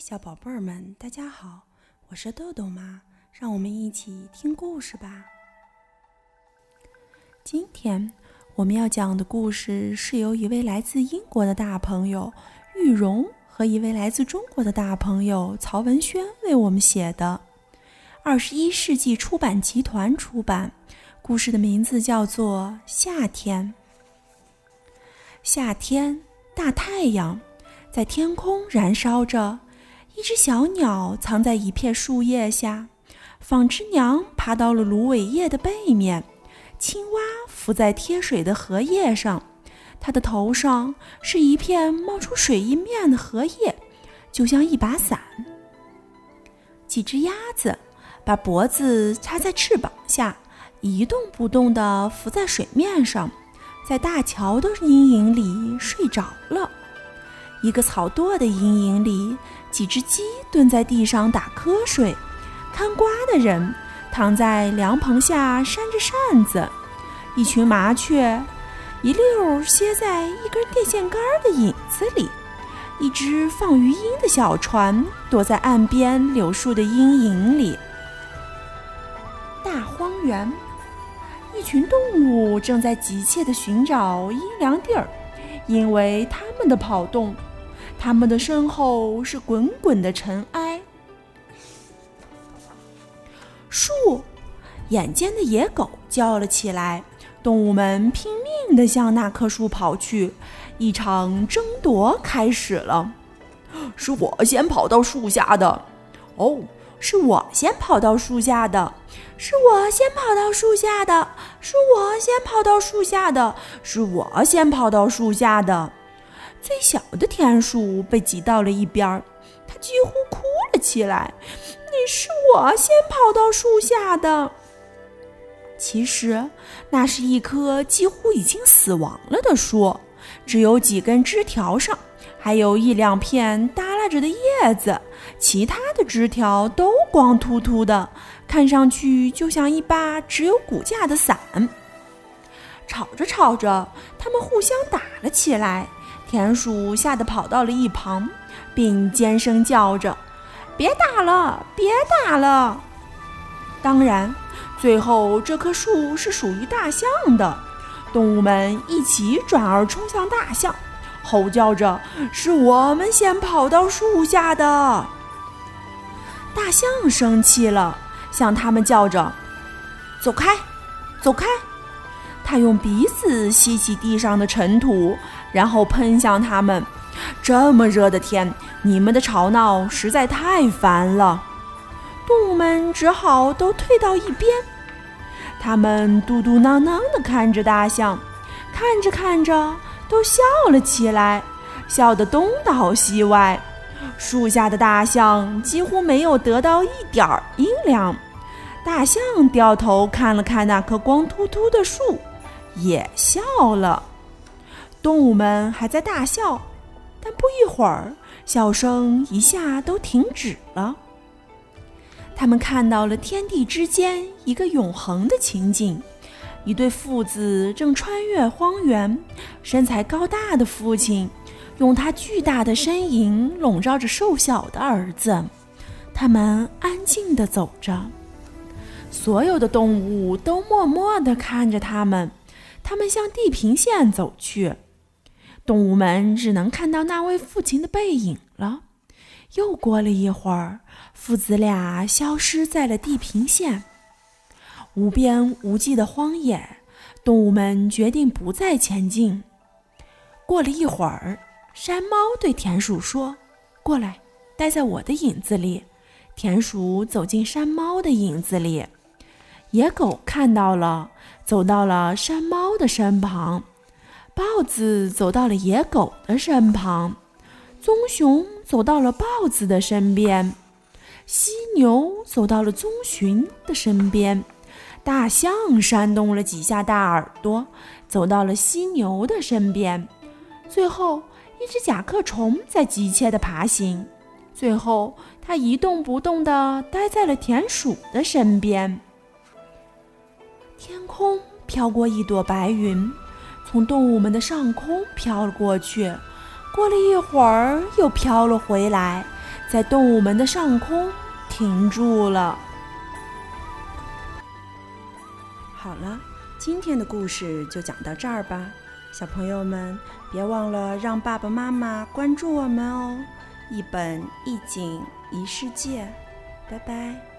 小宝贝儿们，大家好，我是豆豆妈，让我们一起听故事吧。今天我们要讲的故事是由一位来自英国的大朋友玉荣和一位来自中国的大朋友曹文轩为我们写的，二十一世纪出版集团出版。故事的名字叫做《夏天》。夏天，大太阳在天空燃烧着。一只小鸟藏在一片树叶下，纺织娘爬到了芦苇叶的背面，青蛙浮在贴水的荷叶上，它的头上是一片冒出水印面的荷叶，就像一把伞。几只鸭子把脖子插在翅膀下，一动不动地浮在水面上，在大桥的阴影里睡着了。一个草垛的阴影里。几只鸡蹲在地上打瞌睡，看瓜的人躺在凉棚下扇着扇子，一群麻雀一溜歇在一根电线杆的影子里，一只放鱼鹰的小船躲在岸边柳树的阴影里。大荒原，一群动物正在急切地寻找阴凉地儿，因为它们的跑动。他们的身后是滚滚的尘埃。树，眼尖的野狗叫了起来。动物们拼命地向那棵树跑去，一场争夺开始了。是我先跑到树下的。哦，是我先跑到树下的。是我先跑到树下的。是我先跑到树下的。是我先跑到树下的。最小的田鼠被挤到了一边儿，它几乎哭了起来。你是我先跑到树下的。其实，那是一棵几乎已经死亡了的树，只有几根枝条上还有一两片耷拉着的叶子，其他的枝条都光秃秃的，看上去就像一把只有骨架的伞。吵着吵着，它们互相打了起来。田鼠吓得跑到了一旁，并尖声叫着：“别打了，别打了！”当然，最后这棵树是属于大象的。动物们一起转而冲向大象，吼叫着：“是我们先跑到树下的！”大象生气了，向他们叫着：“走开，走开！”他用鼻子吸起地上的尘土。然后喷向他们。这么热的天，你们的吵闹实在太烦了。动物们只好都退到一边。他们嘟嘟囔囔地看着大象，看着看着都笑了起来，笑得东倒西歪。树下的大象几乎没有得到一点儿阴凉。大象掉头看了看那棵光秃秃的树，也笑了。动物们还在大笑，但不一会儿，笑声一下都停止了。他们看到了天地之间一个永恒的情景：一对父子正穿越荒原，身材高大的父亲用他巨大的身影笼罩着瘦小的儿子。他们安静地走着，所有的动物都默默地看着他们。他们向地平线走去。动物们只能看到那位父亲的背影了。又过了一会儿，父子俩消失在了地平线。无边无际的荒野，动物们决定不再前进。过了一会儿，山猫对田鼠说：“过来，待在我的影子里。”田鼠走进山猫的影子里。野狗看到了，走到了山猫的身旁。豹子走到了野狗的身旁，棕熊走到了豹子的身边，犀牛走到了棕熊的身边，大象扇动了几下大耳朵，走到了犀牛的身边。最后，一只甲壳虫在急切地爬行，最后它一动不动地待在了田鼠的身边。天空飘过一朵白云。从动物们的上空飘了过去，过了一会儿又飘了回来，在动物们的上空停住了。好了，今天的故事就讲到这儿吧，小朋友们别忘了让爸爸妈妈关注我们哦！一本一景一世界，拜拜。